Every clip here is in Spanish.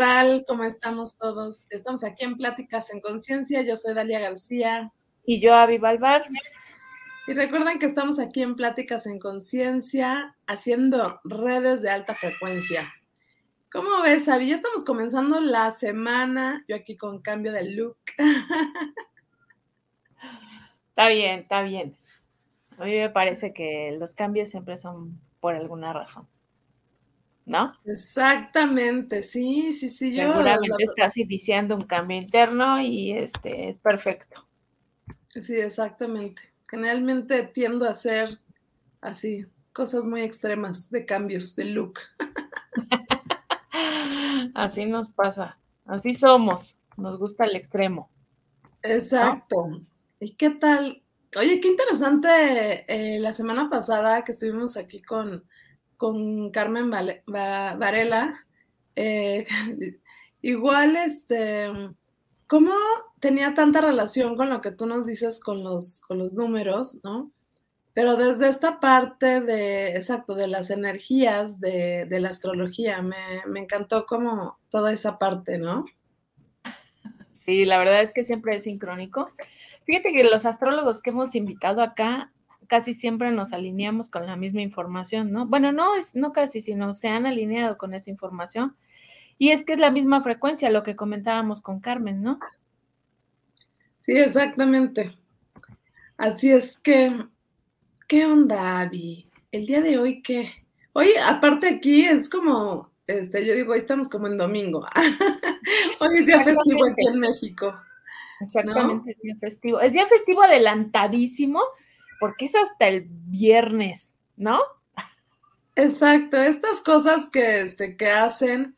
Hola, hola, ¿qué tal? ¿Cómo estamos todos? Estamos aquí en Pláticas en Conciencia. Yo soy Dalia García. Y yo, Avi Balbar. Y recuerden que estamos aquí en Pláticas en Conciencia haciendo redes de alta frecuencia. ¿Cómo ves, Avi? Ya estamos comenzando la semana. Yo aquí con cambio de look. Está bien, está bien. A mí me parece que los cambios siempre son por alguna razón. ¿No? Exactamente, sí, sí, sí. Yo, Seguramente estás iniciando un cambio interno y este es perfecto. Sí, exactamente. Generalmente tiendo a hacer así, cosas muy extremas de cambios de look. así nos pasa, así somos, nos gusta el extremo. Exacto. ¿Y qué tal? Oye, qué interesante eh, la semana pasada que estuvimos aquí con, con Carmen Varela, eh, igual, este, ¿cómo tenía tanta relación con lo que tú nos dices con los, con los números, ¿no? Pero desde esta parte de, exacto, de las energías de, de la astrología, me, me, encantó como toda esa parte, ¿no? Sí, la verdad es que siempre es sincrónico. Fíjate que los astrólogos que hemos invitado acá casi siempre nos alineamos con la misma información, ¿no? Bueno, no es no casi, sino se han alineado con esa información. Y es que es la misma frecuencia, lo que comentábamos con Carmen, ¿no? Sí, exactamente. Así es que, ¿qué onda, Abby? El día de hoy, ¿qué? Hoy, aparte aquí, es como, este, yo digo, hoy estamos como en domingo. hoy es día festivo aquí en México. Exactamente, es día festivo. Es día festivo adelantadísimo porque es hasta el viernes, ¿no? Exacto, estas cosas que, este, que hacen,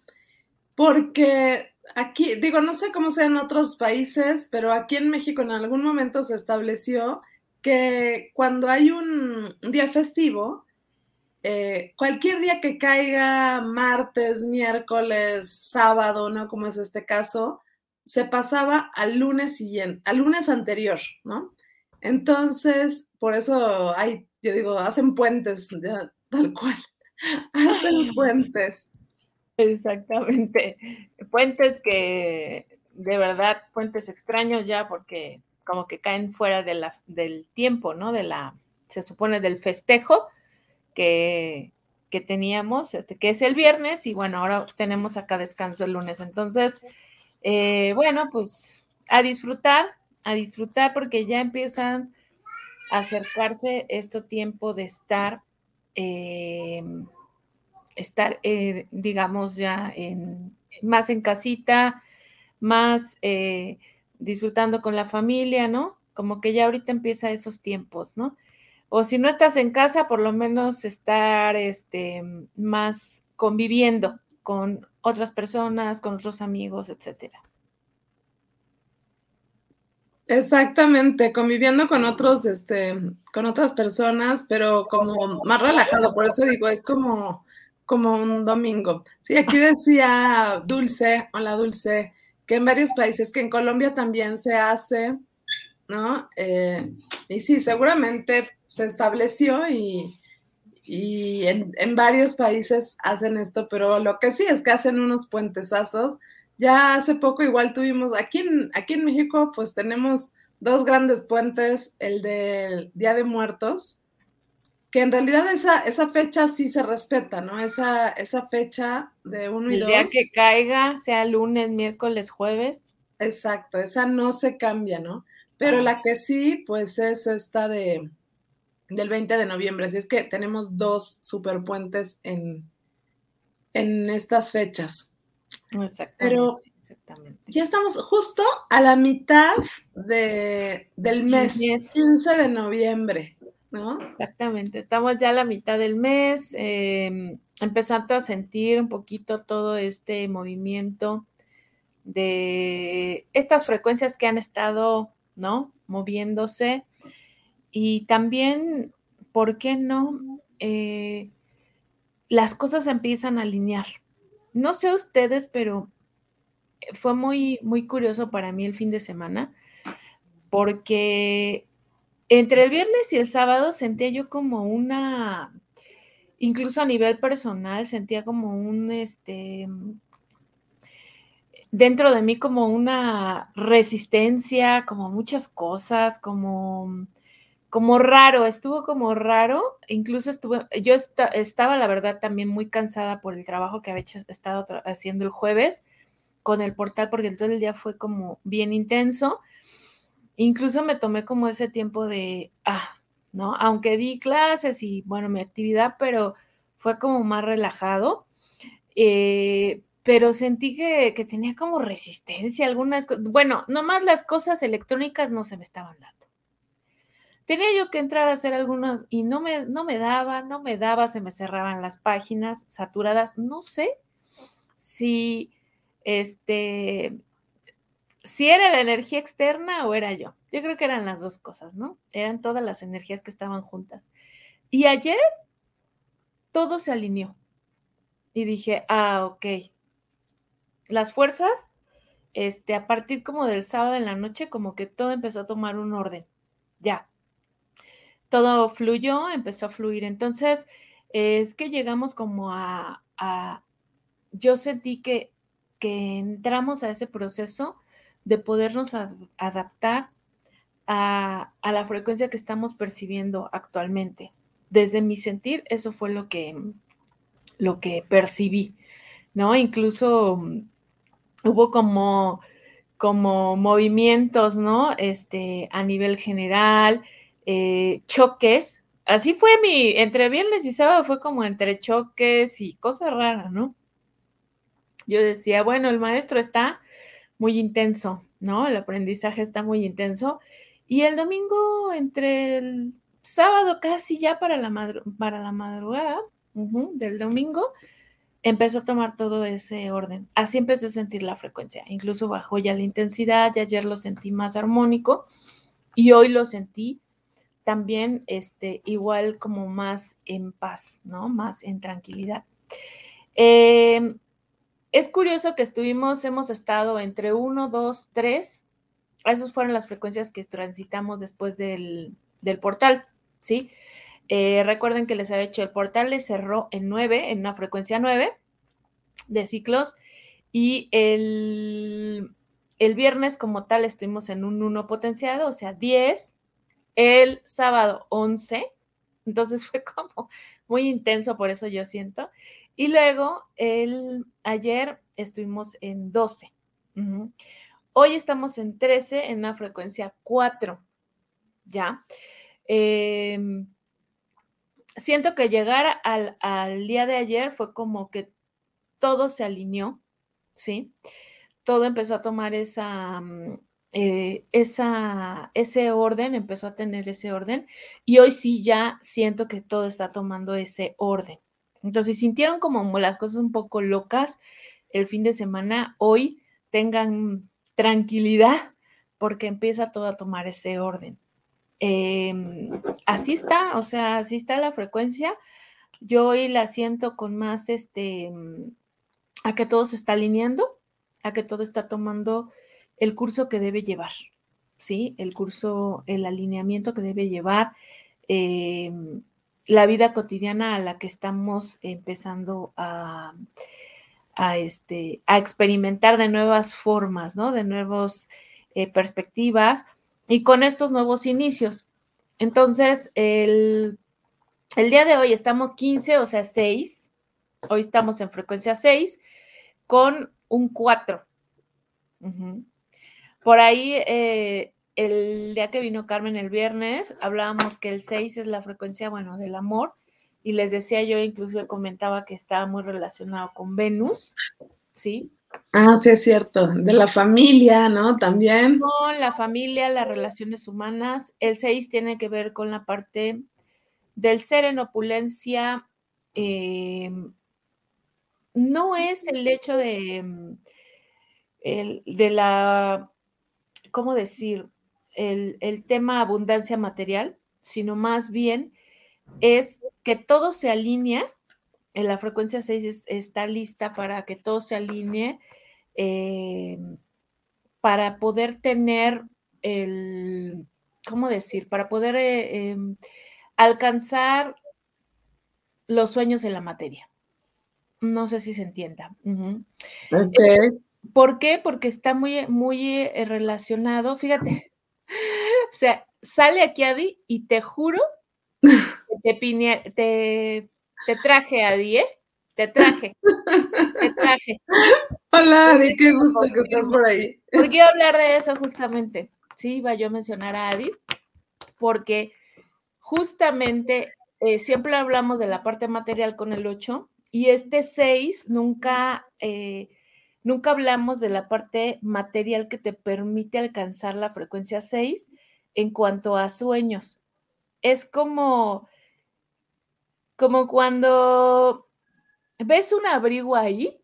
porque aquí, digo, no sé cómo sea en otros países, pero aquí en México en algún momento se estableció que cuando hay un, día festivo, eh, cualquier día que caiga martes, miércoles, sábado, ¿no? Como es este caso, se pasaba al lunes siguiente, al lunes anterior, ¿no? Entonces, por eso hay, yo digo, hacen puentes, tal cual, hacen puentes. Exactamente, puentes que de verdad, puentes extraños ya porque como que caen fuera de la, del tiempo, ¿no? De la, se supone del festejo que, que teníamos, este, que es el viernes, y bueno, ahora tenemos acá descanso el lunes. Entonces, eh, bueno, pues a disfrutar, a disfrutar porque ya empiezan a acercarse este tiempo de estar, em, estar, eh, digamos, ya en, más en casita, más eh, disfrutando con la familia, ¿no? Como que ya ahorita empieza esos tiempos, ¿no? O si no estás en casa, por lo menos estar este, más conviviendo con otras personas, con otros amigos, etcétera. Exactamente, conviviendo con otros, este, con otras personas, pero como más relajado, por eso digo, es como, como un domingo. Sí, aquí decía Dulce, hola Dulce, que en varios países, que en Colombia también se hace, ¿no? Eh, y sí, seguramente se estableció y, y en, en, varios países hacen esto, pero lo que sí es que hacen unos puentesazos ya hace poco igual tuvimos, aquí en, aquí en México pues tenemos dos grandes puentes, el del Día de Muertos, que en realidad esa, esa fecha sí se respeta, ¿no? Esa, esa fecha de uno y dos. El día que caiga, sea lunes, miércoles, jueves. Exacto, esa no se cambia, ¿no? Pero ah. la que sí, pues es esta de del 20 de noviembre. Así es que tenemos dos superpuentes en, en estas fechas. Exactamente. Pero ya estamos justo a la mitad de, del mes, 15 de noviembre, ¿no? Exactamente, estamos ya a la mitad del mes, em, empezando a sentir un poquito todo este movimiento de estas frecuencias que han estado, ¿no? Moviéndose. Y también, ¿por qué no? Eh, las cosas empiezan a alinear, no sé ustedes, pero fue muy, muy curioso para mí el fin de semana, porque entre el viernes y el sábado sentía yo como una, incluso a nivel personal, sentía como un, este, dentro de mí como una resistencia, como muchas cosas, como, como raro, estuvo como raro, incluso estuve, yo estaba la verdad también muy cansada por el trabajo que había estado haciendo el jueves con el portal, porque todo el día fue como bien intenso. Incluso me tomé como ese tiempo de, ah, ¿no? Aunque di clases y bueno, mi actividad, pero fue como más relajado. Eh, pero sentí que, tenía como resistencia algunas cosas. Bueno, nomás las cosas electrónicas no se me estaban dando. Tenía yo que entrar a hacer algunas y no me, no me daba, no me daba, se me cerraban las páginas saturadas. No sé si este si era la energía externa o era yo. Yo creo que eran las dos cosas, ¿no? Eran todas las energías que estaban juntas. Y ayer todo se alineó. Y dije, ah, ok, las fuerzas, este, a partir como del sábado en la noche, como que todo empezó a tomar un orden. Ya. Todo fluyó, empezó a fluir. Entonces, es que llegamos como a, yo sentí que, que entramos a ese proceso de podernos adaptar a, a, la frecuencia que estamos percibiendo actualmente. Desde mi sentir, eso fue lo que, lo que percibí, ¿no? Incluso hubo como, como movimientos, ¿no? Este, a nivel general, eh, choques. Así fue mi, entre viernes y sábado fue como entre choques y cosas raras, ¿no? Yo decía, bueno, el maestro está muy intenso, ¿no? El aprendizaje está muy intenso. Y el domingo, entre el sábado casi ya para la, para la madrugada del domingo, empezó a tomar todo ese orden. Así empecé a sentir la frecuencia. Incluso bajó ya la intensidad, ya ayer lo sentí más armónico y hoy lo sentí también este, igual como más en paz, ¿no? Más en tranquilidad. Em, es curioso que estuvimos, hemos estado entre 1, 2, 3. Esas fueron las frecuencias que transitamos después del, del portal, ¿sí? Eh, recuerden que les había hecho el portal, les cerró en 9, en una frecuencia 9 de ciclos. Y el, el viernes como tal estuvimos en un 1 potenciado, o sea, 10. El sábado 11. Entonces fue como muy intenso, por eso yo siento. Y luego el ayer estuvimos en 12. Hoy estamos en 13 en una frecuencia 4. ¿Ya? Em, siento que llegar al, al, día de ayer fue como que todo se alineó, ¿sí? Todo empezó a tomar esa, mm, eh, esa, ese orden, empezó a tener ese orden y hoy sí ya siento que todo está tomando ese orden. Entonces, sintieron como las cosas un poco locas el fin de semana, hoy tengan tranquilidad porque empieza todo a tomar ese orden. Em, así está, o sea, así está la frecuencia. Yo hoy la siento con más, este, a que todo se está alineando, a que todo está tomando el curso que debe llevar, ¿sí? El curso, el alineamiento que debe llevar, em, la vida cotidiana a la que estamos empezando a, a, este, a experimentar de nuevas formas, ¿no? De nuevas eh, perspectivas y con estos nuevos inicios. Entonces, el, el, día de hoy estamos 15, o sea, 6. Hoy estamos en frecuencia 6 con un 4. Por ahí, eh, el día que vino Carmen el viernes, hablábamos que el 6 es la frecuencia, bueno, del amor y les decía yo, incluso comentaba que estaba muy relacionado con Venus, ¿sí? Ah, sí, es cierto, de la familia, ¿no? También. Con la familia, las relaciones humanas. El 6 tiene que ver con la parte del ser en opulencia. Em, no es el hecho de, em, de la, ¿cómo decir? El, el tema abundancia material, sino más bien es que todo se alinea, en la frecuencia 6 está lista para que todo se alinee, eh, para poder tener el, ¿cómo decir? Para poder eh, em, alcanzar los sueños en la materia. No sé si se entienda. ¿Por qué? Porque está muy, muy eh, relacionado, fíjate, o sea, sale aquí Adi y te juro que te, te, te traje Adi, ¿eh? Te traje, te traje. Hola Adi, qué gusto que estás por ahí. Porque iba a hablar de eso justamente, sí, iba yo a mencionar a Adi, porque justamente eh, siempre hablamos de la parte material con el 8 y este 6 nunca... Eh, Nunca hablamos de la parte material que te permite alcanzar la frecuencia 6 en cuanto a sueños. Es como, como cuando ves un abrigo ahí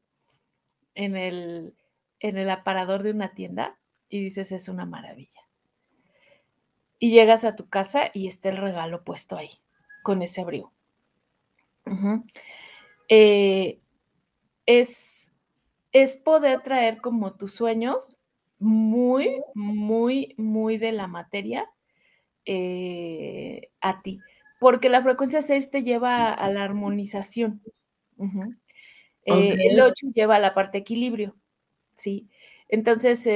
en el, en el aparador de una tienda y dices es una maravilla. Y llegas a tu casa y está el regalo puesto ahí con ese abrigo. Eh, es es poder traer como tus sueños muy, muy, muy de la materia eh, a ti, porque la frecuencia 6 te lleva a la armonización. Eh, el 8 lleva a la parte equilibrio, ¿sí? Entonces,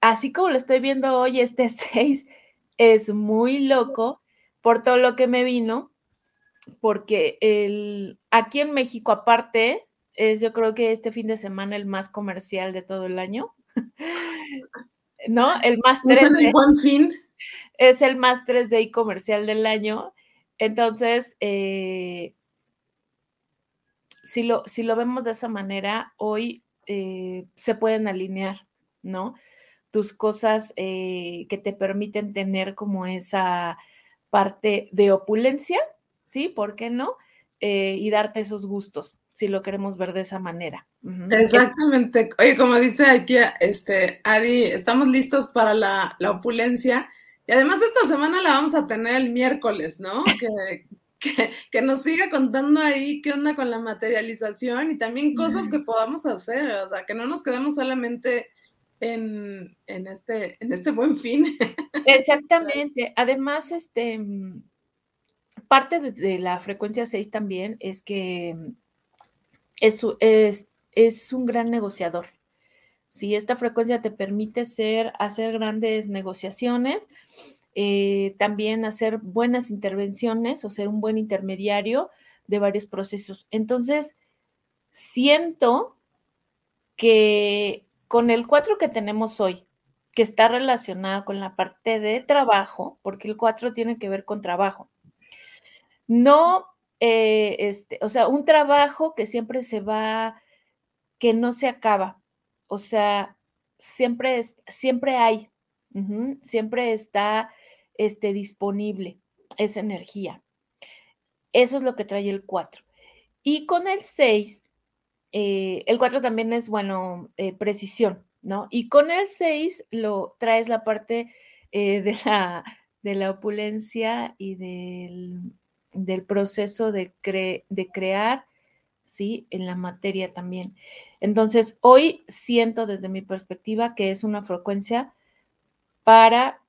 así como lo estoy viendo hoy, este 6 es muy loco por todo lo que me vino, porque el, aquí en México aparte, es yo creo que este fin de semana el más comercial de todo el año. ¿No? El más 3 ¿Es el buen fin? Es el más 3D comercial del año. Entonces, eh, si, lo, si lo vemos de esa manera, hoy eh, se pueden alinear, ¿no? Tus cosas eh, que te permiten tener como esa parte de opulencia, ¿sí? ¿Por qué no? y darte esos gustos si lo queremos ver de esa manera. Exactamente. Oye, como dice aquí este, Adi, estamos listos para la, opulencia. Y además esta semana la vamos a tener el miércoles, ¿no? Que, que, nos siga contando ahí qué onda con la materialización y también cosas que podamos hacer, o sea, que no nos quedemos solamente en, este, en este buen fin. Exactamente. Además, este, parte de, de la frecuencia 6 también es que es, es, un gran negociador. Si esta frecuencia te permite ser, hacer grandes negociaciones, eh, también hacer buenas intervenciones o ser un buen intermediario de varios procesos. Entonces, siento que con el 4 que tenemos hoy, que está relacionado con la parte de trabajo, porque el 4 tiene que ver con trabajo, no eh, este, o sea, un trabajo que siempre se va, que no se acaba. O sea, siempre, es, siempre hay, siempre está este, disponible esa energía. Eso es lo que trae el 4. Y con el 6, eh, el 4 también es, bueno, eh, precisión, ¿no? Y con el 6 lo traes la parte de, la, de la opulencia y del del proceso de, de crear, ¿sí? En la materia también. Entonces, hoy siento desde mi perspectiva que es una frecuencia para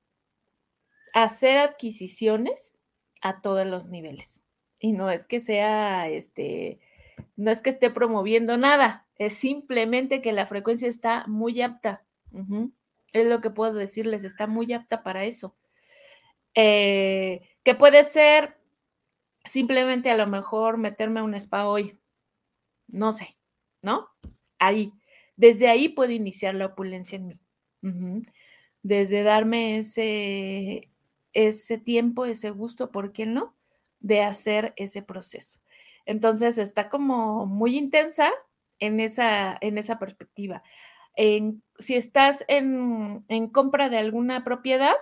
hacer adquisiciones a todos los niveles. Y no es que sea, este, no es que esté promoviendo nada, es simplemente que la frecuencia está muy apta. Es lo que puedo decirles, está muy apta para eso. Eh, que puede ser simplemente a lo mejor meterme un spa hoy, no sé, ¿no? Ahí, desde ahí puedo iniciar la opulencia en mí. Desde darme ese, ese tiempo, ese gusto, ¿por qué no? De hacer ese proceso. Entonces está como muy intensa en esa, en esa perspectiva. si estás en, compra de alguna propiedad,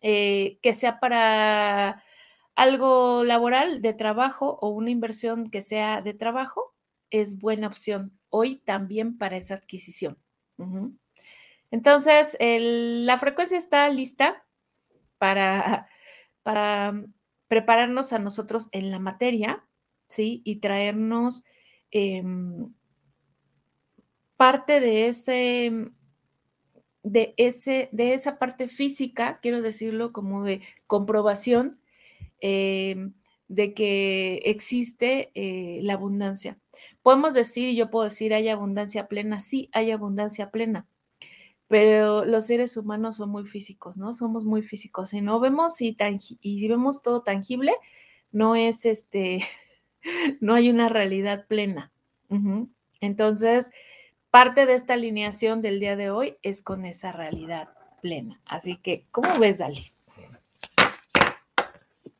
eh, que sea para algo laboral de trabajo o una inversión que sea de trabajo es buena opción hoy también para esa adquisición. Entonces, la frecuencia está lista para, para prepararnos a nosotros en la materia, ¿sí? Y traernos em, parte de ese, de ese, de esa parte física, quiero decirlo como de comprobación Em, de que existe eh, la abundancia. podemos decir, y yo puedo decir, hay abundancia plena, sí, hay abundancia plena, pero los seres humanos son muy físicos, ¿no? Somos muy físicos. Si no vemos y, y vemos todo tangible, no es este, no hay una realidad plena. Entonces, parte de esta alineación del día de hoy es con esa realidad plena. Así que, ¿cómo ves, Dali?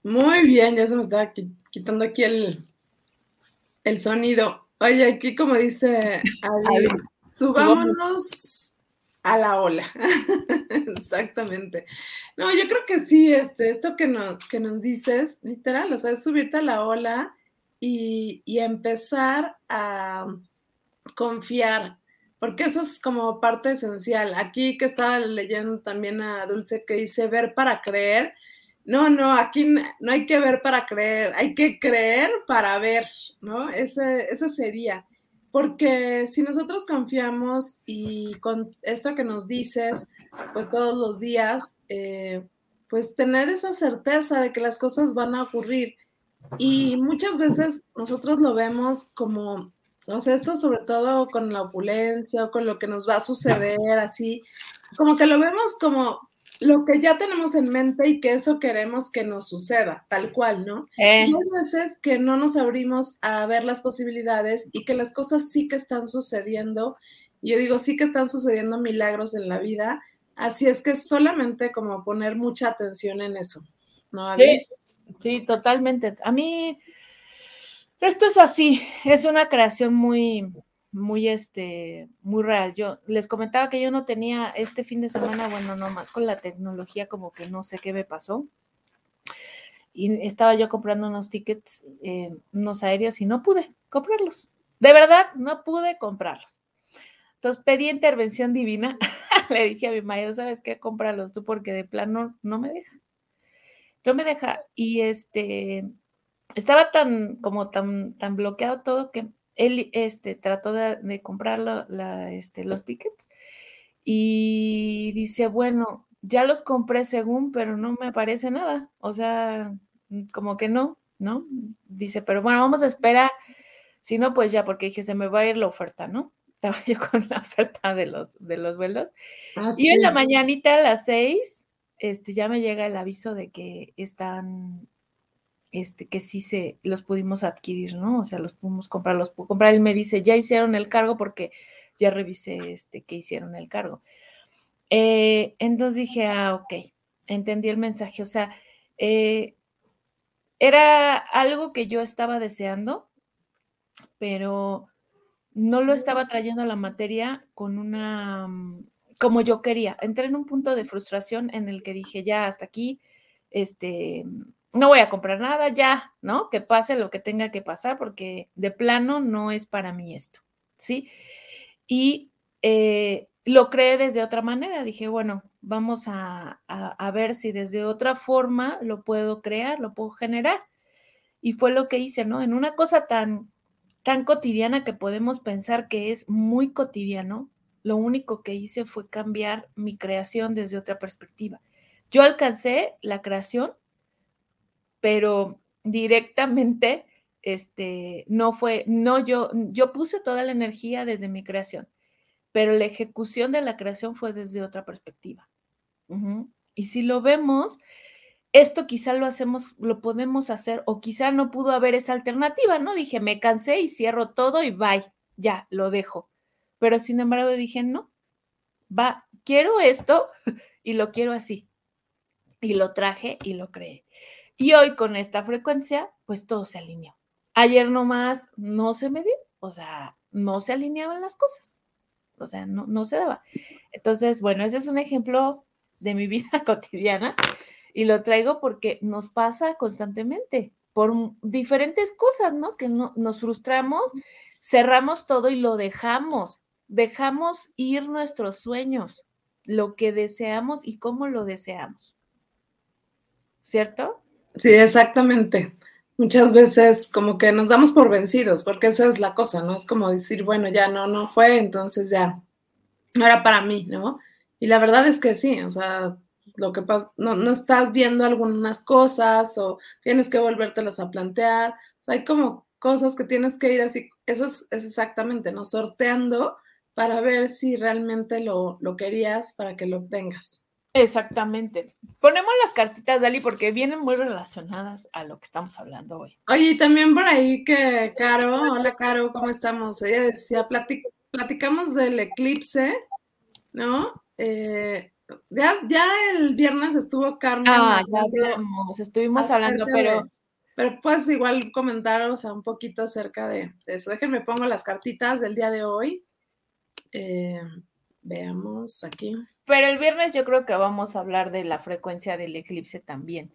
Muy bien, ya se me está quitando aquí el, el sonido. Oye, aquí como dice Ali, subámonos a la ola. Exactamente. No, yo creo que sí, este, esto que nos, que nos dices, literal, o sea, es subirte a la ola y, y empezar a confiar, porque eso es como parte esencial. Aquí que estaba leyendo también a Dulce que dice ver para creer. No, no, aquí no hay que ver para creer, hay que creer para ver, ¿no? Ese, ese sería. Porque si nosotros confiamos y con esto que nos dices, pues todos los días, eh, pues tener esa certeza de que las cosas van a ocurrir. Y muchas veces nosotros lo vemos como o sea, esto sobre todo con la opulencia con lo que nos va a suceder, así, como que lo vemos como lo que ya tenemos en mente y que eso queremos que nos suceda, tal cual, ¿no? Eh. Y hay veces que no nos abrimos a ver las posibilidades y que las cosas sí que están sucediendo. Yo digo, sí que están sucediendo milagros en la vida, así es que solamente como poner mucha atención en eso, ¿no? Sí, sí, totalmente. A mí esto es así, es una creación muy, muy, este, muy real. Yo les comentaba que yo no tenía este fin de semana, bueno, no más con la tecnología, como que no sé qué me pasó. Y estaba yo comprando unos tickets, eh, unos aéreos, y no pude comprarlos. De verdad, no pude comprarlos. Entonces pedí intervención divina. Le dije a mi marido, ¿sabes qué? Cómpralos tú porque de plano no me deja. No me deja. Y este, estaba tan, como tan, tan bloqueado todo que él este, trató de, comprar la, este, los tickets y dice, bueno, ya los compré según, pero no me aparece nada. O sea, como que no, ¿no? Dice, pero bueno, vamos a esperar. Si no, pues ya, porque dije, se me va a ir la oferta, ¿no? Estaba yo con la oferta de los, de los vuelos. Ah, y en la mañanita a las seis, este, ya me llega el aviso de que están este, que sí se los pudimos adquirir, ¿no? O sea, los pudimos comprar, los pudo comprar. Él me dice, ya hicieron el cargo porque ya revisé este, que hicieron el cargo. Eh, entonces dije, ah, ok, entendí el mensaje. O sea, eh, era algo que yo estaba deseando, pero no lo estaba trayendo a la materia con una, mm, como yo quería. Entré en un punto de frustración en el que dije, ya hasta aquí, este, no voy a comprar nada ya, ¿no? Que pase lo que tenga que pasar porque de plano no es para mí esto, ¿sí? Y eh, lo creé desde otra manera. Dije, bueno, vamos a, a, ver si desde otra forma lo puedo crear, lo puedo generar. Y fue lo que hice, ¿no? En una cosa tan, tan cotidiana que podemos pensar que es muy cotidiano, lo único que hice fue cambiar mi creación desde otra perspectiva. Yo alcancé la creación pero directamente, este, no fue, no yo, yo puse toda la energía desde mi creación, pero la ejecución de la creación fue desde otra perspectiva. Y si lo vemos, esto quizá lo hacemos, lo podemos hacer, o quizá no pudo haber esa alternativa, ¿no? Dije, me cansé y cierro todo y bye, ya, lo dejo. Pero sin embargo dije, no, va, quiero esto y lo quiero así. Y lo traje y lo creé. Y hoy con esta frecuencia, pues todo se alineó. Ayer nomás no se me dio, o sea, no se alineaban las cosas, o sea, no, no se daba. Entonces, bueno, ese es un ejemplo de mi vida cotidiana y lo traigo porque nos pasa constantemente por diferentes cosas, ¿no? Que no, nos frustramos, cerramos todo y lo dejamos, dejamos ir nuestros sueños, lo que deseamos y cómo lo deseamos. ¿Cierto? Sí, exactamente. Muchas veces como que nos damos por vencidos, porque esa es la cosa, ¿no? Es como decir, bueno, ya no, no fue, entonces ya no era para mí, ¿no? Y la verdad es que sí, o sea, lo que pasa, no, no estás viendo algunas cosas o tienes que volvértelas a plantear. Hay como cosas que tienes que ir así, eso es, exactamente, ¿no? Sorteando para ver si realmente lo, lo querías para que lo obtengas. Exactamente. Ponemos las cartitas, Dali, porque vienen muy relacionadas a lo que estamos hablando hoy. Oye, y también por ahí que Caro, hola Caro, ¿cómo estamos? Ella decía, platicamos del eclipse, ¿no? Eh, ya, ya el viernes estuvo Carmen. Ah, ya hablamos, estuvimos hablando, pero... pero puedes igual comentar, o sea, un poquito acerca de, eso. Déjenme pongo las cartitas del día de hoy. Eh, veamos aquí. Pero el viernes yo creo que vamos a hablar de la frecuencia del eclipse también.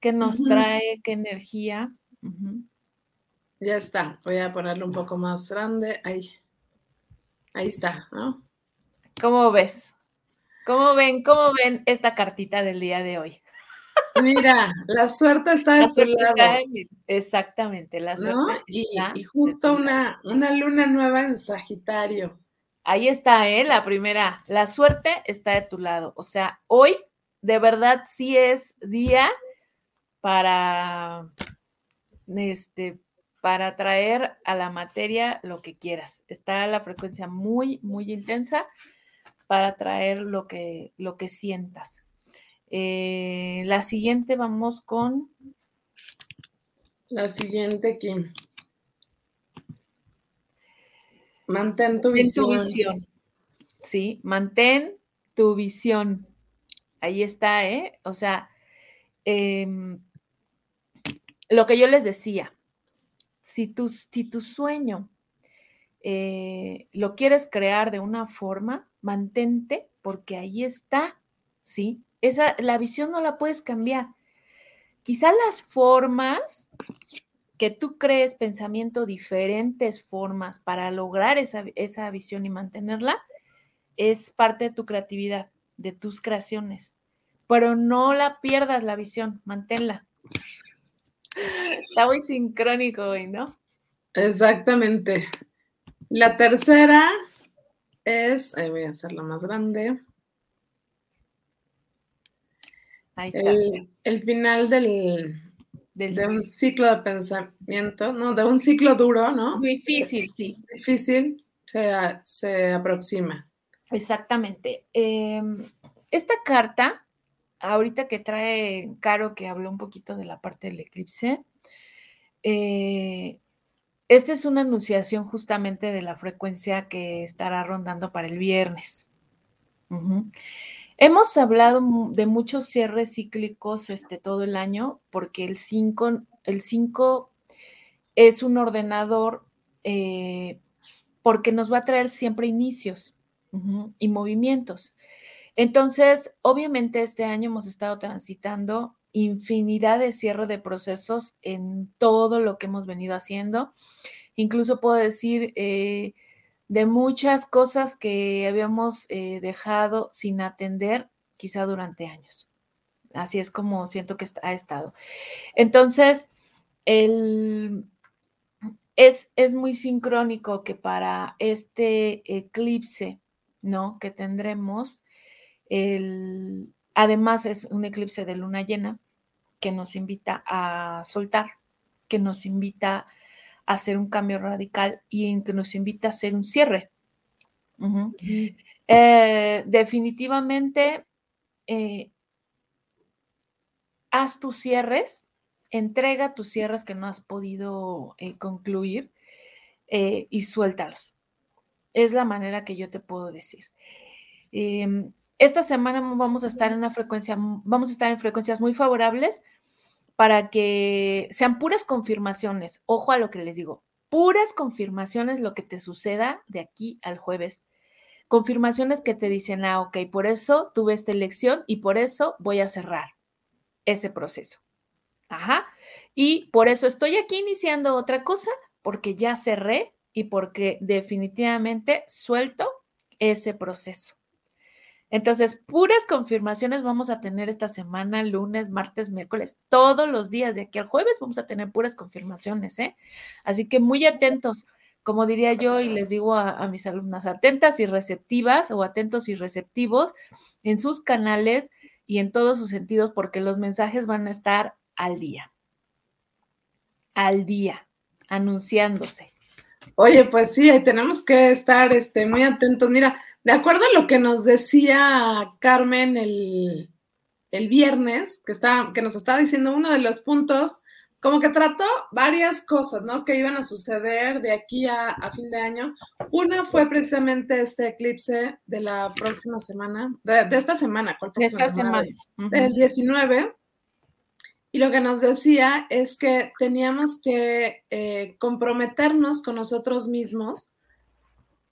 ¿Qué nos trae? ¿Qué energía? Ya está. Voy a ponerlo un poco más grande. Ahí. Ahí está, ¿no? ¿Cómo ves? ¿Cómo ven? ¿Cómo ven esta cartita del día de hoy? Mira, la suerte está de tu lado. exactamente, la suerte. Y, y, justo una, una luna nueva en Sagitario. Ahí está, ¿eh? La primera, la suerte está de tu lado. O sea, hoy de verdad sí es día para, este, para traer a la materia lo que quieras. Está la frecuencia muy, muy intensa para traer lo que, lo que sientas. Eh, la siguiente vamos con... La siguiente, Kim. Mantén tu visión. Sí, mantén tu visión. Ahí está, ¿eh? O sea, em, lo que yo les decía, si tu, si tu sueño eh, lo quieres crear de una forma, mantente porque ahí está, ¿sí? Esa, la visión no la puedes cambiar. Quizá las formas que tú crees pensamiento, diferentes formas para lograr esa, esa visión y mantenerla, es parte de tu creatividad, de tus creaciones. Pero no la pierdas la visión, manténla. Está muy sincrónico hoy, ¿no? Exactamente. La tercera es, ahí voy a hacerla más grande. Ahí está. el final del, de un ciclo de pensamiento, ¿no? De un ciclo duro, ¿no? Difícil, sí. Difícil se, aproxima. Exactamente. Em, esta carta, ahorita que trae Caro, que habló un poquito de la parte del eclipse, eh, esta es una anunciación justamente de la frecuencia que estará rondando para el viernes. Hemos hablado de muchos cierres cíclicos este, todo el año porque el 5 el cinco es un ordenador eh, porque nos va a traer siempre inicios y movimientos. Entonces, obviamente este año hemos estado transitando infinidad de cierre de procesos en todo lo que hemos venido haciendo. Incluso puedo decir, eh, de muchas cosas que habíamos eh, dejado sin atender quizá durante años. Así es como siento que ha estado. Entonces, el, es, es muy sincrónico que para este eclipse, ¿no? Que tendremos, el, además es un eclipse de luna llena que nos invita a soltar, que nos invita a hacer un cambio radical y que nos invita a hacer un cierre. Eh, definitivamente, eh, haz tus cierres, entrega tus cierres que no has podido eh, concluir y suéltalos. Es la manera que yo te puedo decir. Em, esta semana vamos a estar en una frecuencia, vamos a estar en frecuencias muy favorables para que sean puras confirmaciones. Ojo a lo que les digo, puras confirmaciones lo que te suceda de aquí al jueves. Confirmaciones que te dicen, ah, ok, por eso tuve esta elección y por eso voy a cerrar ese proceso. Ajá. Y por eso estoy aquí iniciando otra cosa, porque ya cerré y porque definitivamente suelto ese proceso. Entonces, puras confirmaciones vamos a tener esta semana, lunes, martes, miércoles, todos los días de aquí al jueves vamos a tener puras confirmaciones, ¿eh? Así que muy atentos, como diría yo y les digo a, mis alumnas, atentas y receptivas o atentos y receptivos en sus canales y en todos sus sentidos porque los mensajes van a estar al día. Al día. anunciándose. Oye, pues sí, tenemos que estar este, muy atentos. Mira, de acuerdo a lo que nos decía Carmen el, el viernes, que, está, que nos estaba diciendo uno de los puntos, como que trató varias cosas, ¿no? Que iban a suceder de aquí a, fin de año. Una fue precisamente este eclipse de la próxima semana, de, esta semana, ¿cuál próxima esta semana? Del 19. Y lo que nos decía es que teníamos que eh, comprometernos con nosotros mismos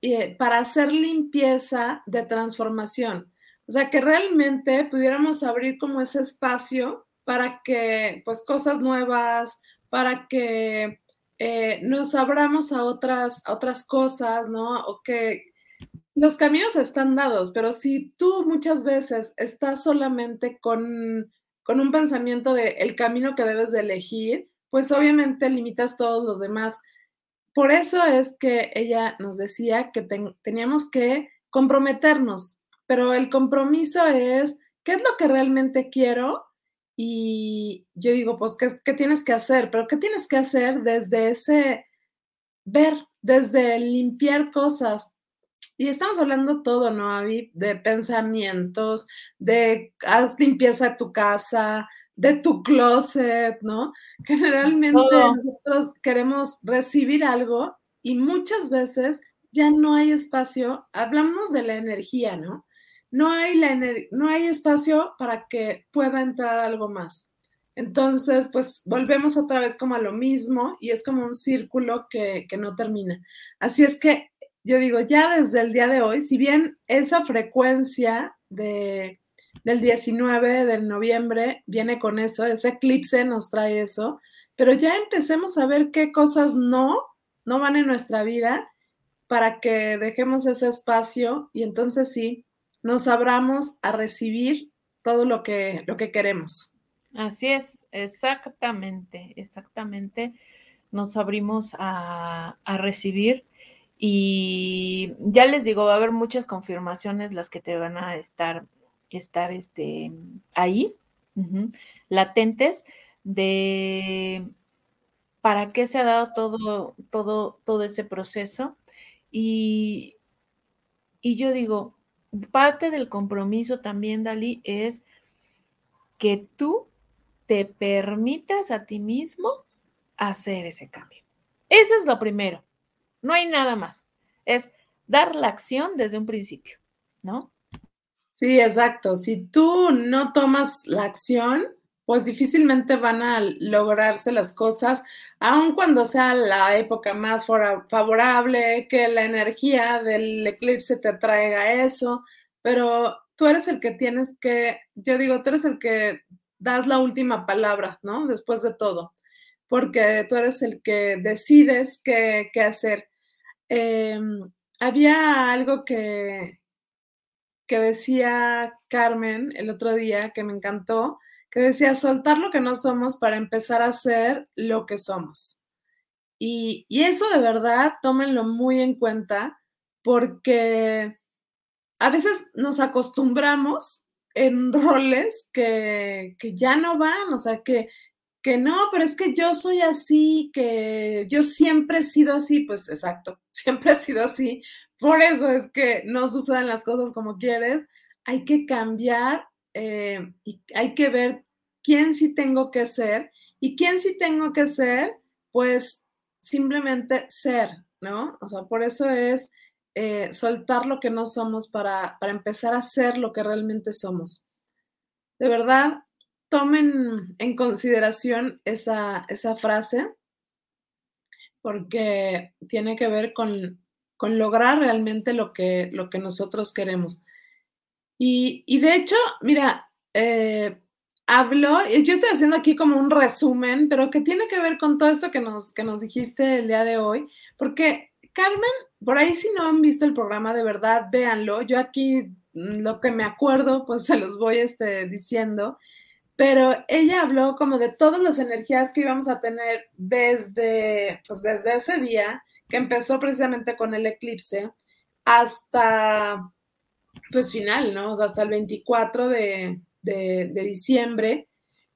eh, para hacer limpieza de transformación. O sea, que realmente pudiéramos abrir como ese espacio para que, pues, cosas nuevas, para que eh, nos abramos a otras, a otras cosas, ¿no? O que los caminos están dados, pero si tú muchas veces estás solamente con con un pensamiento de el camino que debes de elegir, pues obviamente limitas todos los demás. Por eso es que ella nos decía que teníamos que comprometernos, pero el compromiso es, ¿qué es lo que realmente quiero? Y yo digo, pues, ¿qué, tienes que hacer? Pero ¿qué tienes que hacer desde ese ver, desde limpiar cosas, y estamos hablando todo, ¿no, Avi? De pensamientos, de haz limpieza de tu casa, de tu closet, ¿no? Generalmente nosotros queremos recibir algo y muchas veces ya no hay espacio. Hablamos de la energía, ¿no? No hay, la no hay espacio para que pueda entrar algo más. Entonces, pues volvemos otra vez como a lo mismo y es como un círculo que, que no termina. Así es que yo digo, ya desde el día de hoy, si bien esa frecuencia de, del 19 de noviembre viene con eso, ese eclipse nos trae eso, pero ya empecemos a ver qué cosas no, no van en nuestra vida para que dejemos ese espacio y entonces sí, nos abramos a recibir todo lo que, lo que queremos. Así es, exactamente, exactamente. Nos abrimos a, a recibir y ya les digo, va a haber muchas confirmaciones las que te van a estar, estar este, ahí, latentes, de para qué se ha dado todo, todo, todo ese proceso. Y, y yo digo, parte del compromiso también, Dalí, es que tú te permitas a ti mismo hacer ese cambio. Eso es lo primero. No hay nada más. Es dar la acción desde un principio, ¿no? Sí, exacto. Si tú no tomas la acción, pues difícilmente van a lograrse las cosas, aun cuando sea la época más favorable, que la energía del eclipse te traiga eso, pero tú eres el que tienes que, yo digo, tú eres el que das la última palabra, ¿no? Después de todo, porque tú eres el que decides qué, qué hacer. Em, había algo que, que decía Carmen el otro día que me encantó, que decía soltar lo que no somos para empezar a ser lo que somos. Y, eso de verdad, tómenlo muy en cuenta porque a veces nos acostumbramos en roles que, que ya no van, o sea, que, que no, pero es que yo soy así, que yo siempre he sido así, pues exacto, siempre he sido así. Por eso es que no suceden las cosas como quieres. Hay que cambiar eh, y hay que ver quién sí tengo que ser y quién sí tengo que ser, pues simplemente ser, ¿no? O sea, por eso es eh, soltar lo que no somos para, para empezar a ser lo que realmente somos. De verdad, tomen en consideración esa, frase porque tiene que ver con, lograr realmente lo que, lo que nosotros queremos. Y, de hecho, mira, eh, hablo, yo estoy haciendo aquí como un resumen, pero que tiene que ver con todo esto que nos, que nos dijiste el día de hoy, porque Carmen, por ahí si no han visto el programa de verdad, véanlo. Yo aquí mm, lo que me acuerdo, pues se los voy este, diciendo pero ella habló como de todas las energías que íbamos a tener desde, pues desde ese día, que empezó precisamente con el eclipse, hasta, pues final, ¿no? hasta el 24 de, diciembre.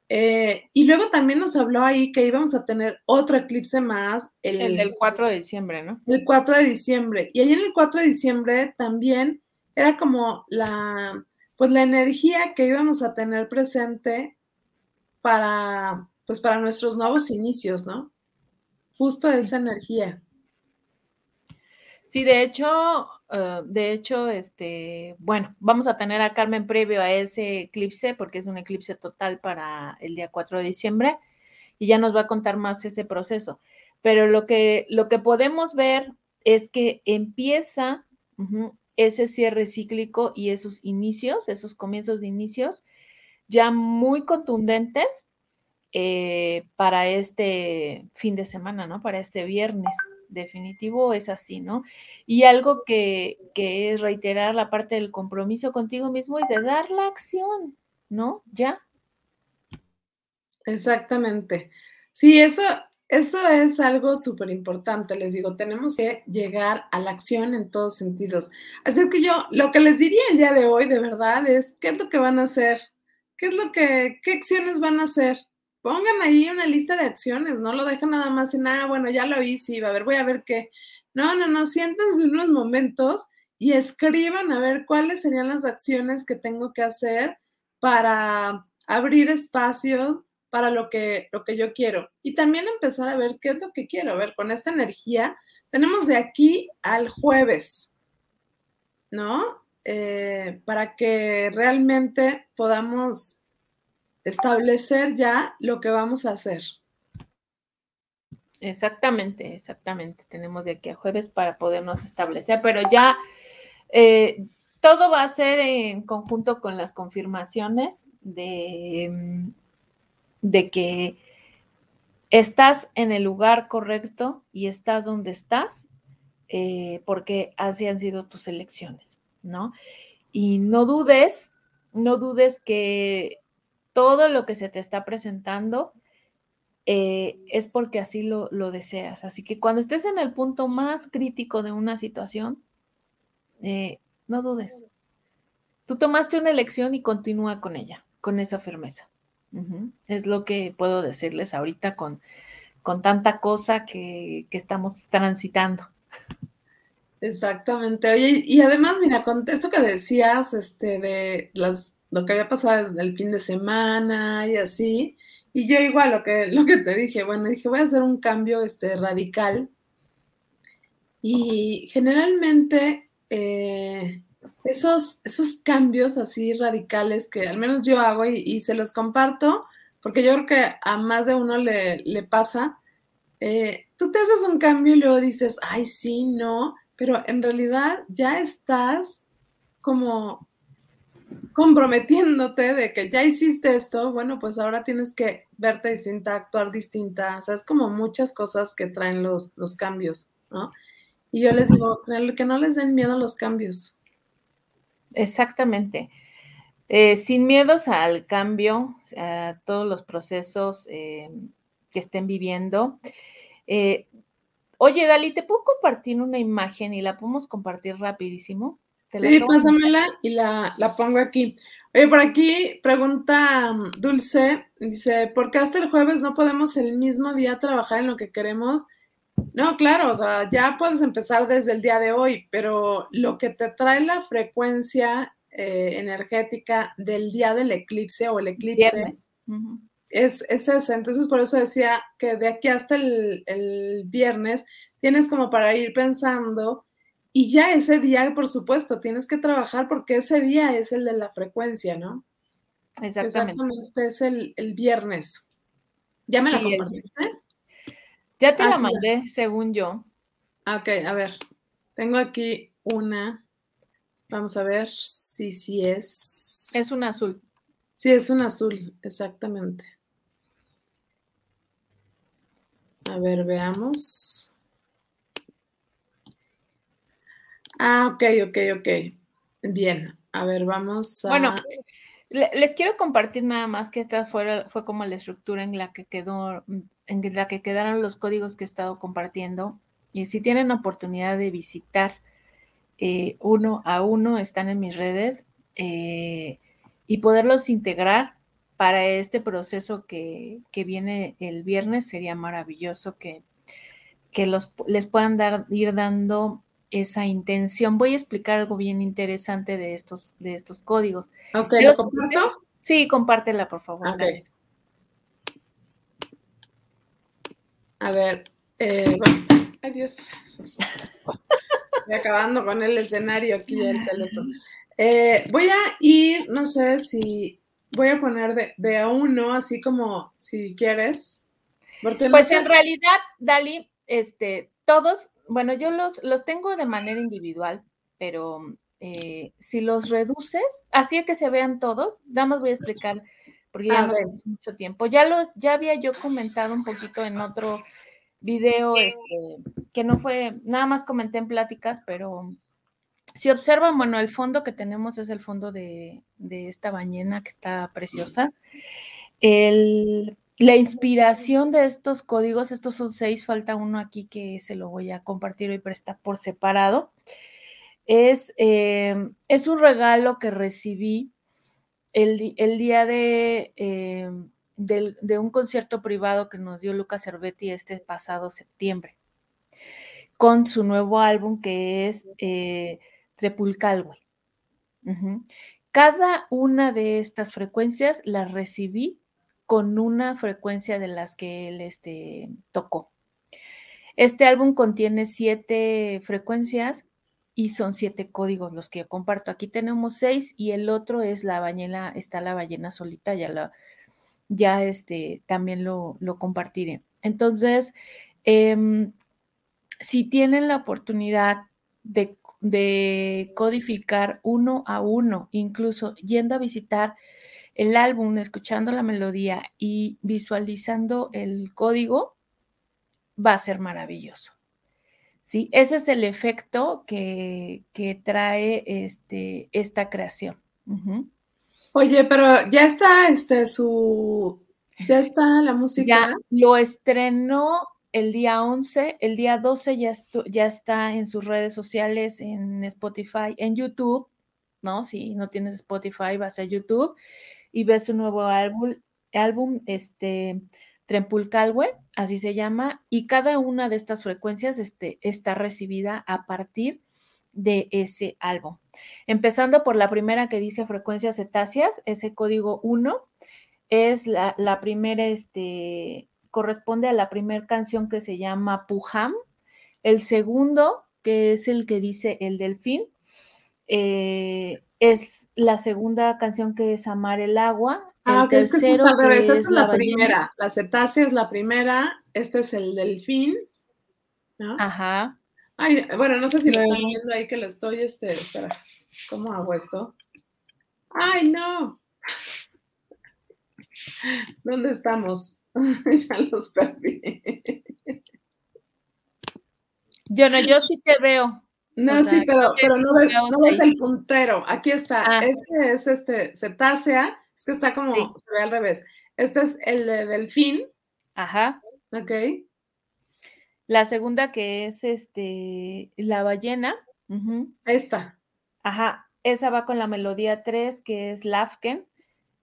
Eh, y luego también nos habló ahí que íbamos a tener otro eclipse más. El, el, del 4 de diciembre, ¿no? El 4 de diciembre. Y ahí en el 4 de diciembre también era como la, pues la energía que íbamos a tener presente para, pues para nuestros nuevos inicios, ¿no? Justo esa energía. Sí, de hecho, eh, de hecho, este, bueno, vamos a tener a Carmen previo a ese eclipse, porque es un eclipse total para el día 4 de diciembre, y ya nos va a contar más ese proceso. Pero lo que, lo que podemos ver es que empieza ese cierre cíclico y esos inicios, esos comienzos de inicios, ya muy contundentes eh, para este fin de semana, ¿no? Para este viernes definitivo es así, ¿no? Y algo que, es reiterar la parte del compromiso contigo mismo y de dar la acción, ¿no? Ya. Exactamente. Sí, eso, eso es algo súper importante, les digo, tenemos que llegar a la acción en todos sentidos. Así que yo lo que les diría el día de hoy, de verdad, es qué es lo que van a hacer, qué es lo que, qué acciones van a hacer pongan ahí una lista de acciones, no lo dejen nada más en, ah, bueno, ya lo hice, a ver, voy a ver qué. No, no, no, siéntense unos momentos y escriban a ver cuáles serían las acciones que tengo que hacer para abrir espacio para lo que, lo que yo quiero. Y también empezar a ver qué es lo que quiero. A ver, con esta energía, tenemos de aquí al jueves, ¿no? Eh, para que realmente podamos establecer ya lo que vamos a hacer. Exactamente, exactamente. Tenemos de aquí a jueves para podernos establecer, pero ya eh, todo va a ser en conjunto con las confirmaciones de, de que estás en el lugar correcto y estás donde estás, eh, porque así han sido tus elecciones, ¿no? Y no dudes, no dudes que todo lo que se te está presentando eh, es porque así lo, deseas. Así que cuando estés en el punto más crítico de una situación, eh, no dudes. Tú tomaste una elección y continúa con ella, con esa firmeza. Es lo que puedo decirles ahorita con, con tanta cosa que, que estamos transitando. Exactamente. Oye, y además, mira, con esto que decías, este, de las lo que había pasado el fin de semana y así. Y yo igual lo que, lo que te dije, bueno, dije, voy a hacer un cambio este, radical. Y generalmente eh, esos, esos cambios así radicales que al menos yo hago y, se los comparto, porque yo creo que a más de uno le, pasa, eh, tú te haces un cambio y luego dices, ay, sí, no, pero en realidad ya estás como comprometiéndote de que ya hiciste esto, bueno, pues ahora tienes que verte distinta, actuar distinta, o sea, es como muchas cosas que traen los, los cambios, ¿no? Y yo les digo, que no les den miedo a los cambios. Exactamente. Eh, sin miedos al cambio, a todos los procesos eh, que estén viviendo. Eh, oye, Dali, ¿te puedo compartir una imagen y la podemos compartir rapidísimo? Sí, pásamela y la, pongo aquí. Oye, por aquí pregunta um, Dulce, dice, ¿por qué hasta el jueves no podemos el mismo día trabajar en lo que queremos? No, claro, o sea, ya puedes empezar desde el día de hoy, pero lo que te trae la frecuencia eh, energética del día del eclipse o el eclipse es, es ese. Entonces, por eso decía que de aquí hasta el, el viernes tienes como para ir pensando y ya ese día, por supuesto, tienes que trabajar porque ese día es el de la frecuencia, ¿no? Exactamente. Exactamente, es el, viernes. ¿Ya me la compartiste? Ya te la mandé, según yo. Ah, ok, a ver. Tengo aquí una. Vamos a ver si sí es. Es un azul. Sí, es un azul, exactamente. A ver, veamos. Ah, ok, ok, ok. Bien, a ver, vamos a... Bueno, les quiero compartir nada más que esta fue, fue como la estructura en la que quedó, en la que quedaron los códigos que he estado compartiendo. Y si tienen oportunidad de visitar eh, uno a uno, están en mis redes, eh, y poderlos integrar para este proceso que, viene el viernes sería maravilloso que, que los, les puedan dar, ir dando esa intención. Voy a explicar algo bien interesante de estos, de estos códigos. Ok, ¿lo comparto? Sí, compártela, por favor. Gracias. A ver, eh, adiós. Estoy acabando con el escenario aquí del teléfono. Eh, voy a ir, no sé si voy a poner de, a uno, así como si quieres. pues en realidad, Dali, este, todos, bueno, yo los, los tengo de manera individual, pero eh, si los reduces, así que se vean todos, damos voy a explicar, porque ya no tengo mucho tiempo. Ya lo, ya había yo comentado un poquito en otro video, este, que no fue, nada más comenté en pláticas, pero si observan, bueno, el fondo que tenemos es el fondo de, esta bañena que está preciosa. La inspiración de estos códigos, estos son seis, falta uno aquí que se lo voy a compartir hoy, pero está por separado. Es, eh, es un regalo que recibí el, día de, eh, de un concierto privado que nos dio Lucas Cervetti este pasado septiembre, con su nuevo álbum que es eh, Trepulcalwe. Cada una de estas frecuencias las recibí con una frecuencia de las que él este, tocó. Este álbum contiene siete frecuencias y son siete códigos los que yo comparto. Aquí tenemos seis y el otro es la ballena, está la ballena solita, ya, ya este, también lo, compartiré. Entonces, em, si tienen la oportunidad de codificar uno a uno, incluso yendo a visitar el álbum, escuchando la melodía y visualizando el código, va a ser maravilloso. ¿Sí? Ese es el efecto que, trae este, esta creación. Oye, pero ya está este su ya está la música. Ya lo estrenó el día 11, el día 12 ya, ya está en sus redes sociales, en Spotify, en YouTube, ¿no? Si no tienes Spotify, vas a YouTube y ves su nuevo álbum, álbum este, Trempulcalwe, así se llama, y cada una de estas frecuencias este, está recibida a partir de ese álbum. Empezando por la primera que dice frecuencias cetáceas, ese código 1 es la, la primera este, corresponde a la primera canción que se llama Pujam. El segundo, que es el que dice El Delfín, eh, es la segunda canción que es Amar el Agua. Ah, el tercero que es, la, primera. La cetácea es la primera, este es el delfín. Ajá. Ay, bueno, no sé si lo están viendo ahí que lo estoy, este, espera, ¿cómo hago esto? Ay, no. ¿Dónde estamos? ya los perdí. Yo no, yo sí te veo. No, sí, pero, pero no, ves, el puntero. Aquí está. Ah. Este es este cetácea. Es que está como, se ve al revés. Este es el de delfín. Ajá. Ok. La segunda que es este la ballena. Esta. Ajá. Esa va con la melodía 3, que es Lafken.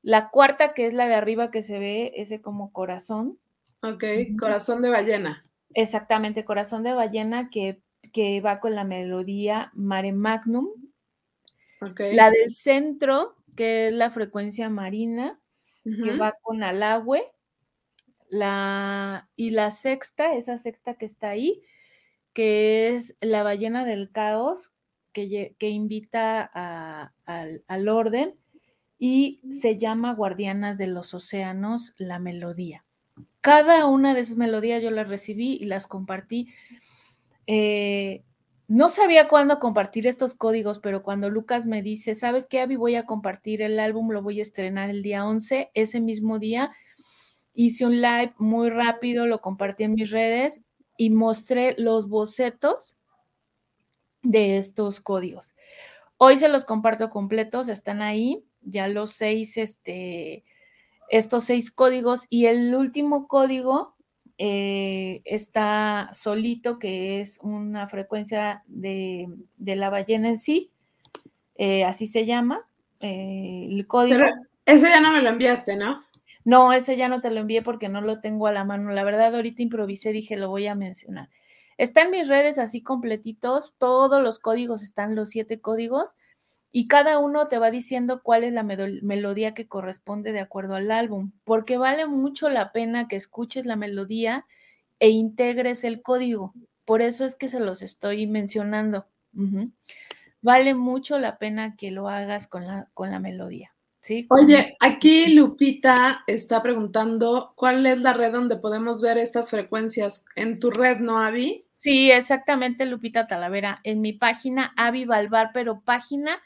La cuarta, que es la de arriba que se ve, ese como corazón. Ok, corazón de ballena. Exactamente, corazón de ballena que, que va con la melodía Mare Magnum. Okay. La del centro, que es la frecuencia marina, que va con Alagüe. La, y la sexta, esa sexta que está ahí, que es la ballena del caos, que, que invita al, al orden y se llama Guardianas de los Océanos, la melodía. Cada una de esas melodías yo las recibí y las compartí. Eh, no sabía cuándo compartir estos códigos, pero cuando Lucas me dice, ¿sabes qué, Abby? Voy a compartir el álbum, lo voy a estrenar el día 11, ese mismo día hice un live muy rápido, lo compartí en mis redes y mostré los bocetos de estos códigos. Hoy se los comparto completos, están ahí ya los seis, este, estos seis códigos y el último código eh, está solito, que es una frecuencia de, la ballena en sí, eh, así se llama, eh, el código. ese ya no me lo enviaste, ¿no? No, ese ya no te lo envié porque no lo tengo a la mano. La verdad, ahorita improvisé, dije, lo voy a mencionar. Está en mis redes así completitos, todos los códigos están, los siete códigos, y cada uno te va diciendo cuál es la melodía que corresponde de acuerdo al álbum, porque vale mucho la pena que escuches la melodía e integres el código. Por eso es que se los estoy mencionando. Vale mucho la pena que lo hagas con la, con la melodía. ¿sí? Oye, aquí Lupita está preguntando cuál es la red donde podemos ver estas frecuencias. ¿En tu red, no, Avi? Sí, exactamente, Lupita Talavera. En mi página, Avi Balbar, pero página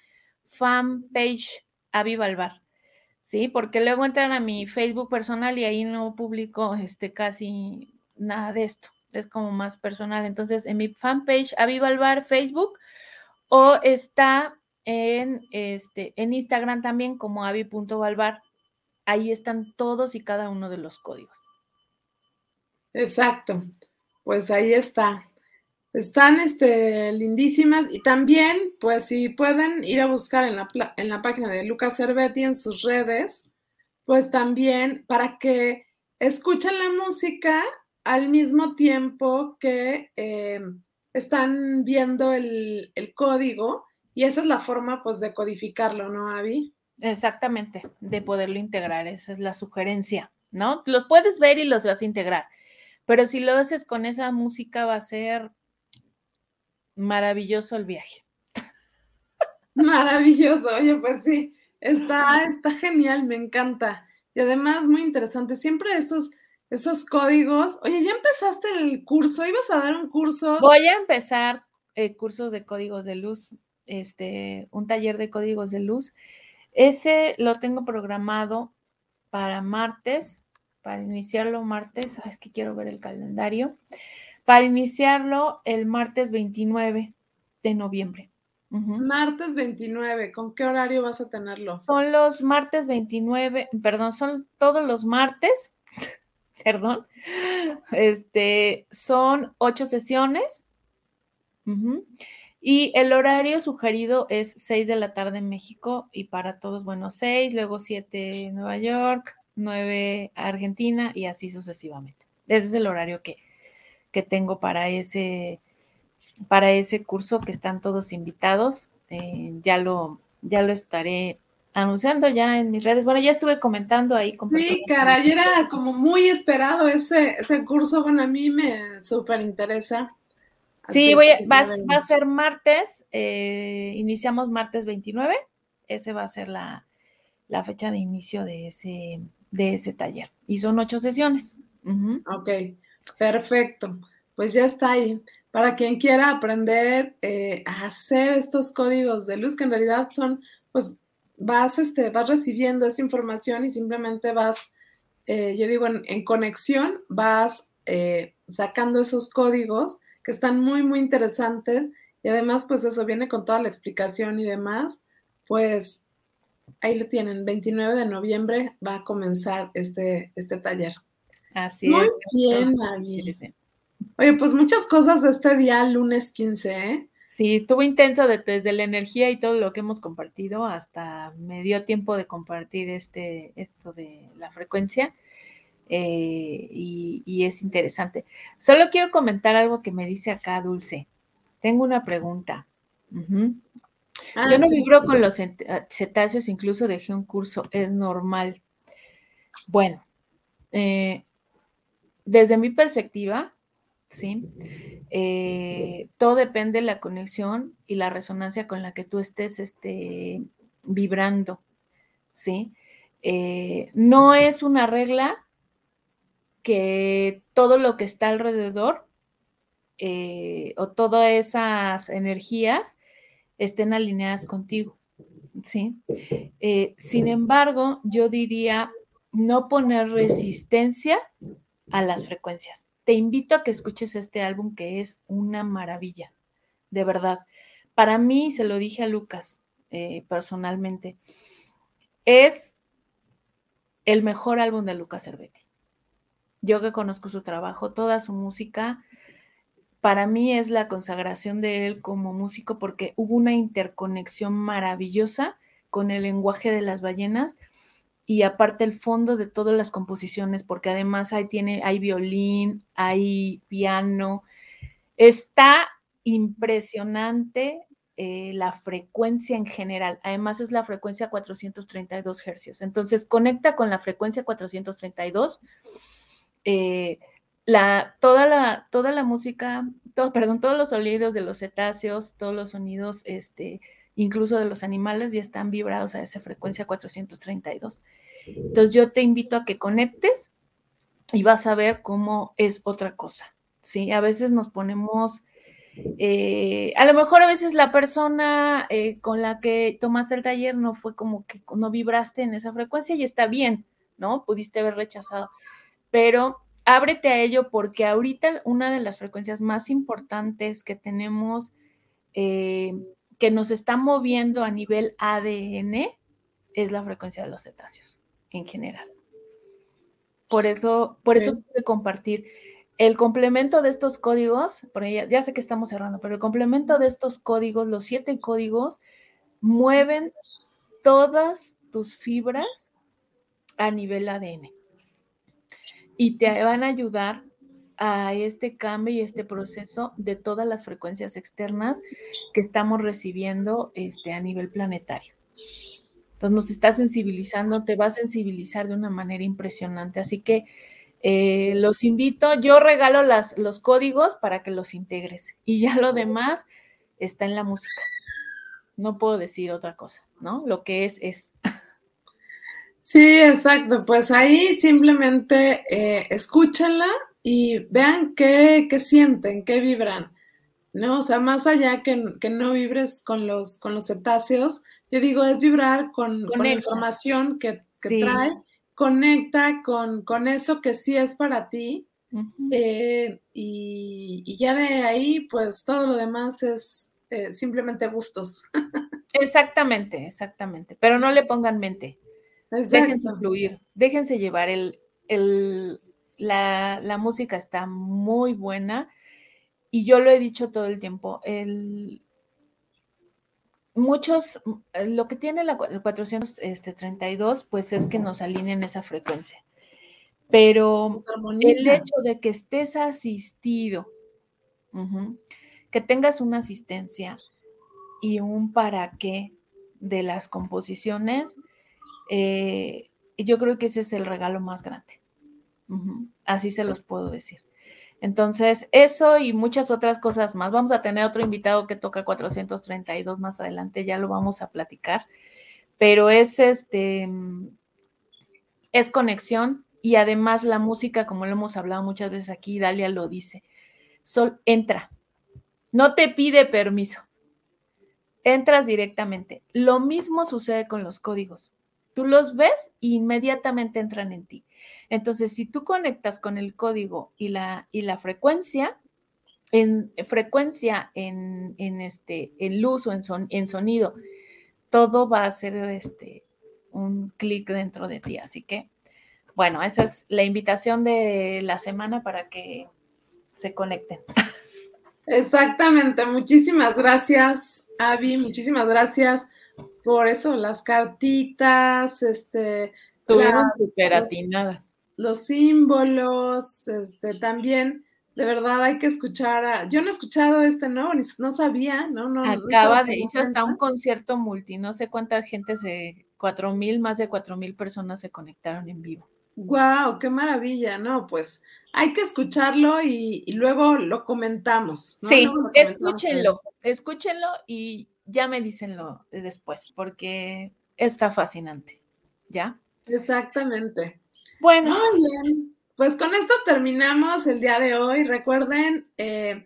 fanpage Avi Balbar. Sí, porque luego entran a mi Facebook personal y ahí no publico este, casi nada de esto. Es como más personal. Entonces, en mi fanpage Avi Balbar, Facebook, o está en, este, en Instagram también como avi.balbar. Ahí están todos y cada uno de los códigos. Exacto. Pues ahí está. Están este, lindísimas y también, pues si pueden ir a buscar en la, en la página de Lucas Cervetti en sus redes, pues también para que escuchen la música al mismo tiempo que eh, están viendo el, el, código y esa es la forma pues de codificarlo, ¿no, Avi? Exactamente, de poderlo integrar, esa es la sugerencia, ¿no? Los puedes ver y los vas a integrar, pero si lo haces con esa música va a ser maravilloso el viaje. Maravilloso, oye, pues sí, está, está genial, me encanta. Y además muy interesante, siempre esos, esos códigos. Oye, ¿ya empezaste el curso? ¿Ibas a dar un curso? Voy a empezar eh, cursos de códigos de luz, este, un taller de códigos de luz. Ese lo tengo programado para martes, para iniciarlo martes. es que quiero ver el calendario para iniciarlo el martes 29 de noviembre. Martes 29, ¿con qué horario vas a tenerlo? Son los martes 29, perdón, son todos los martes, perdón, este, son ocho sesiones. Y el horario sugerido es 6 de la tarde en México y para todos, bueno, 6, luego 7 en Nueva York, 9 Argentina y así sucesivamente. Ese es el horario que, que tengo para ese, para ese curso que están todos invitados. Eh, ya, lo, ya lo estaré anunciando ya en mis redes. Bueno, ya estuve comentando ahí. Con sí, caray, era como muy esperado ese, ese curso. Bueno, a mí me súper interesa. Sí, voy va, a ser martes, eh, iniciamos martes 29, ese va a ser la, fecha de inicio de ese, de ese taller. Y son ocho sesiones. Ok. Perfecto, pues ya está ahí. Para quien quiera aprender eh, a hacer estos códigos de luz, que en realidad son, pues vas, este, vas recibiendo esa información y simplemente vas, eh, yo digo, en, conexión, vas eh, sacando esos códigos que están muy, muy interesantes y además, pues eso viene con toda la explicación y demás, pues ahí lo tienen, 29 de noviembre va a comenzar este, este taller. Así Muy bien, Mavi. Oye, pues muchas cosas este día, lunes 15, ¿eh? Sí, estuvo intenso desde la energía y todo lo que hemos compartido, hasta me dio tiempo de compartir este, esto de la frecuencia. Eh, y, es interesante. Solo quiero comentar algo que me dice acá Dulce. Tengo una pregunta. Ah, Yo no vibro con los cetáceos, incluso dejé un curso, es normal. Bueno, eh, desde mi perspectiva, ¿sí? Eh, todo depende de la conexión y la resonancia con la que tú estés este, vibrando, ¿sí? Eh, no es una regla que todo lo que está alrededor eh, o todas esas energías estén alineadas contigo, ¿sí? sin embargo, yo diría no poner resistencia a las frecuencias. Te invito a que escuches este álbum que es una maravilla, de verdad. Para mí, se lo dije a Lucas eh, personalmente, es el mejor álbum de Lucas Cervetti. Yo que conozco su trabajo, toda su música, para mí es la consagración de él como músico porque hubo una interconexión maravillosa con el lenguaje de las ballenas y aparte el fondo de todas las composiciones, porque además ahí tiene, hay violín, hay piano. Está impresionante eh, la frecuencia en general. Además es la frecuencia 432 hercios. Entonces conecta con la frecuencia 432. Eh, la, toda, la, toda la música, todo, perdón, todos los sonidos de los cetáceos, todos los sonidos, este, incluso de los animales, ya están vibrados a esa frecuencia 432. Entonces yo te invito a que conectes y vas a ver cómo es otra cosa. Sí, a veces nos ponemos eh, a lo mejor a veces la persona eh, con la que tomaste el taller no fue como que no vibraste en esa frecuencia y está bien, ¿no? Pudiste haber rechazado, pero ábrete a ello porque ahorita una de las frecuencias más importantes que tenemos eh, que nos está moviendo a nivel ADN es la frecuencia de los cetáceos en general. Por eso, por eso quise compartir el complemento de estos códigos, por ella, ya sé que estamos cerrando, pero el complemento de estos códigos, los siete códigos, mueven todas tus fibras a nivel ADN y te van a ayudar a este cambio y este proceso de todas las frecuencias externas que estamos recibiendo este, a nivel planetario. Entonces nos está sensibilizando, te va a sensibilizar de una manera impresionante. Así que eh, los invito, yo regalo las, los códigos para que los integres y ya lo demás está en la música. No puedo decir otra cosa, ¿no? Lo que es, es. Sí, exacto. Pues ahí simplemente eh, escúchenla y vean qué, qué, sienten, qué vibran, ¿no? O sea, más allá que, que, no vibres con los, con los cetáceos, yo digo, es vibrar con, con la información que, que trae conecta con, con, eso que sí es para ti. Eh, y, ya de ahí, pues todo lo demás es eh, simplemente gustos. exactamente, exactamente. Pero no le pongan mente. Déjense fluir, déjense llevar. El, el, la, la, música está muy buena y yo lo he dicho todo el tiempo. El, muchos, lo que tiene la, el 432, este, pues es que nos alineen esa frecuencia. Pero el hecho de que estés asistido, que tengas una asistencia y un para qué de las composiciones, eh, yo creo que ese es el regalo más grande. Así se los puedo decir. Entonces, eso y muchas otras cosas más. Vamos a tener otro invitado que toca 432 más adelante, ya lo vamos a platicar. Pero es este es conexión y además la música, como lo hemos hablado muchas veces aquí, Dalia lo dice. Sol entra. No te pide permiso. Entras directamente. Lo mismo sucede con los códigos. Tú los ves e inmediatamente entran en ti. Entonces, si tú conectas con el código y la, y la frecuencia, en frecuencia, en, este, en luz o en, en sonido, todo va a ser este, un clic dentro de ti. Así que, bueno, esa es la invitación de la semana para que se conecten. Exactamente, muchísimas gracias, Avi, muchísimas gracias por eso, las cartitas, este, Tuvieron súper atinadas. Los, símbolos, este, también, de verdad hay que escuchar a, yo no he escuchado este, ¿no? no sabía, ¿no? no Acaba de, hizo hasta un concierto multi, no sé cuánta gente se, cuatro mil, más de cuatro mil personas se conectaron en vivo. Wow, qué maravilla, ¿no? Pues hay que escucharlo y, luego lo comentamos. Sí, escúchenlo, escúchenlo y ya me dícenlo después, porque está fascinante, ¿ya? Exactamente. Bueno. Muy bien. Pues con esto terminamos el día de hoy. Recuerden, eh,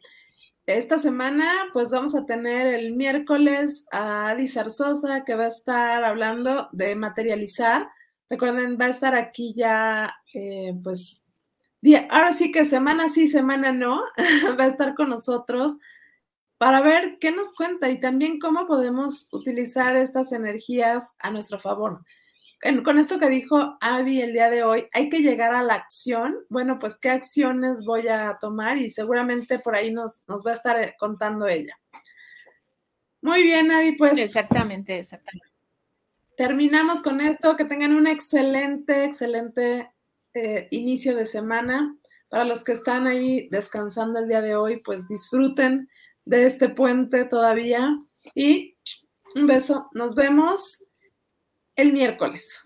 esta semana pues vamos a tener el miércoles a Adi Zarzosa que va a estar hablando de materializar. Recuerden, va a estar aquí ya eh, pues ahora sí que semana sí, semana no, va a estar con nosotros para ver qué nos cuenta y también cómo podemos utilizar estas energías a nuestro favor con esto que dijo Abby el día de hoy, hay que llegar a la acción. Bueno, pues qué acciones voy a tomar y seguramente por ahí nos, nos va a estar eh, contando ella. Muy bien, Abby, pues. Exactamente, exactamente. Terminamos con esto. Que tengan un excelente, excelente eh, inicio de semana. Para los que están ahí descansando el día de hoy, pues disfruten de este puente todavía. Y un beso. Nos vemos el miércoles.